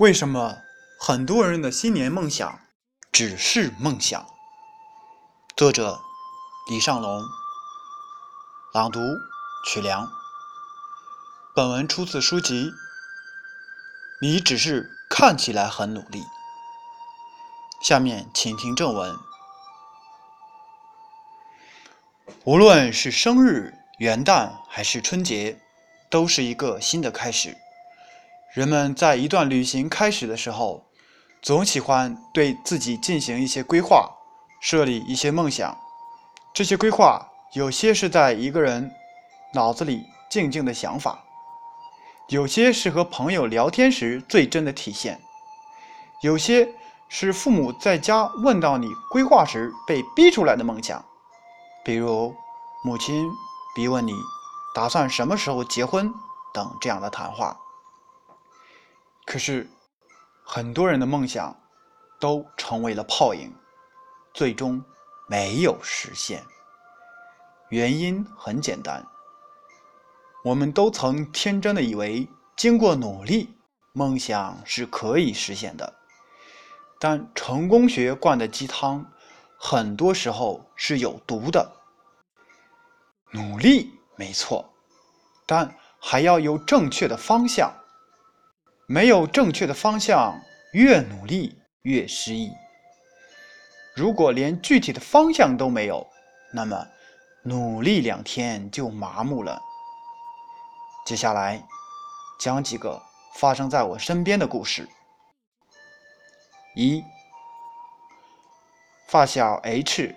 为什么很多人的新年梦想只是梦想？作者：李尚龙，朗读：曲梁。本文出自书籍《你只是看起来很努力》。下面请听正文。无论是生日、元旦还是春节，都是一个新的开始。人们在一段旅行开始的时候，总喜欢对自己进行一些规划，设立一些梦想。这些规划有些是在一个人脑子里静静的想法，有些是和朋友聊天时最真的体现，有些是父母在家问到你规划时被逼出来的梦想。比如，母亲逼问你打算什么时候结婚等这样的谈话。可是，很多人的梦想都成为了泡影，最终没有实现。原因很简单，我们都曾天真的以为，经过努力，梦想是可以实现的。但成功学灌的鸡汤，很多时候是有毒的。努力没错，但还要有正确的方向。没有正确的方向，越努力越失意。如果连具体的方向都没有，那么努力两天就麻木了。接下来讲几个发生在我身边的故事。一，发小 H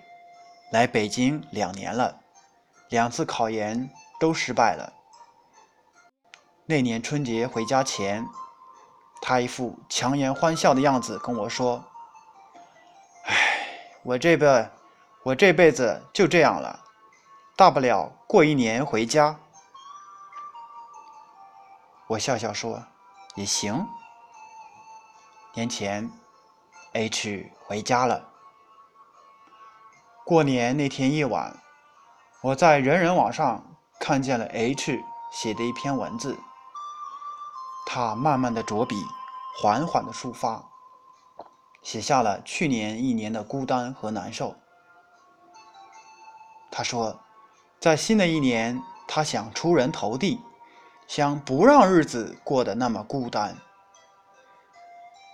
来北京两年了，两次考研都失败了。那年春节回家前。他一副强颜欢笑的样子跟我说：“哎，我这辈，我这辈子就这样了，大不了过一年回家。”我笑笑说：“也行。”年前，H 回家了。过年那天夜晚，我在人人网上看见了 H 写的一篇文字。他慢慢的着笔，缓缓的抒发，写下了去年一年的孤单和难受。他说，在新的一年，他想出人头地，想不让日子过得那么孤单。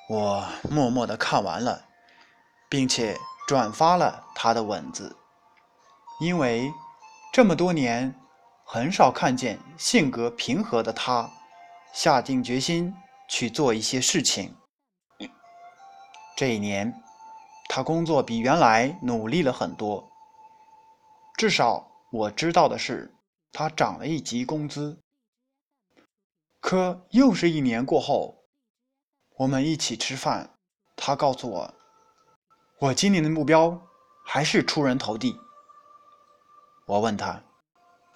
我默默的看完了，并且转发了他的文字，因为这么多年，很少看见性格平和的他。下定决心去做一些事情。这一年，他工作比原来努力了很多。至少我知道的是，他涨了一级工资。可又是一年过后，我们一起吃饭，他告诉我，我今年的目标还是出人头地。我问他：“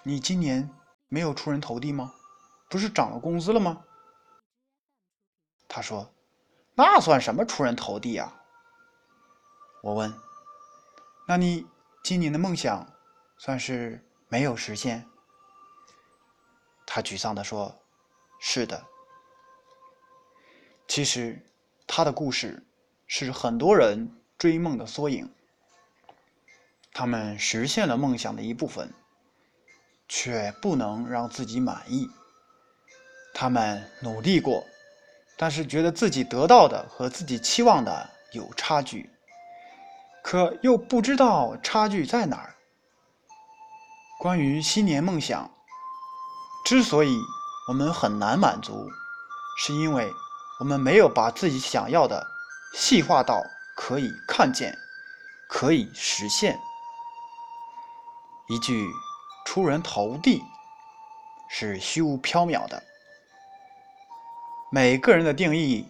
你今年没有出人头地吗？”不是涨了工资了吗？他说：“那算什么出人头地啊？”我问：“那你今年的梦想算是没有实现？”他沮丧地说：“是的。”其实，他的故事是很多人追梦的缩影。他们实现了梦想的一部分，却不能让自己满意。他们努力过，但是觉得自己得到的和自己期望的有差距，可又不知道差距在哪儿。关于新年梦想，之所以我们很难满足，是因为我们没有把自己想要的细化到可以看见、可以实现。一句“出人头地”是虚无缥缈的。每个人的定义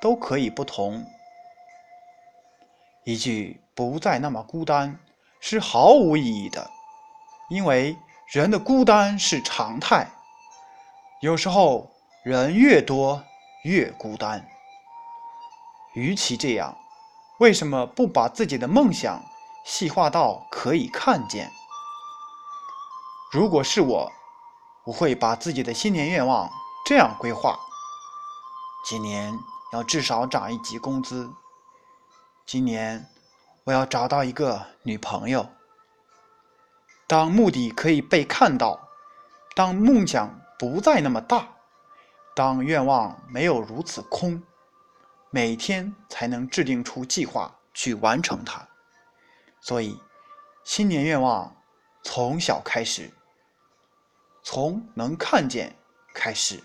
都可以不同。一句“不再那么孤单”是毫无意义的，因为人的孤单是常态。有时候人越多越孤单。与其这样，为什么不把自己的梦想细化到可以看见？如果是我，我会把自己的新年愿望这样规划。今年要至少涨一级工资。今年我要找到一个女朋友。当目的可以被看到，当梦想不再那么大，当愿望没有如此空，每天才能制定出计划去完成它。所以，新年愿望从小开始，从能看见开始。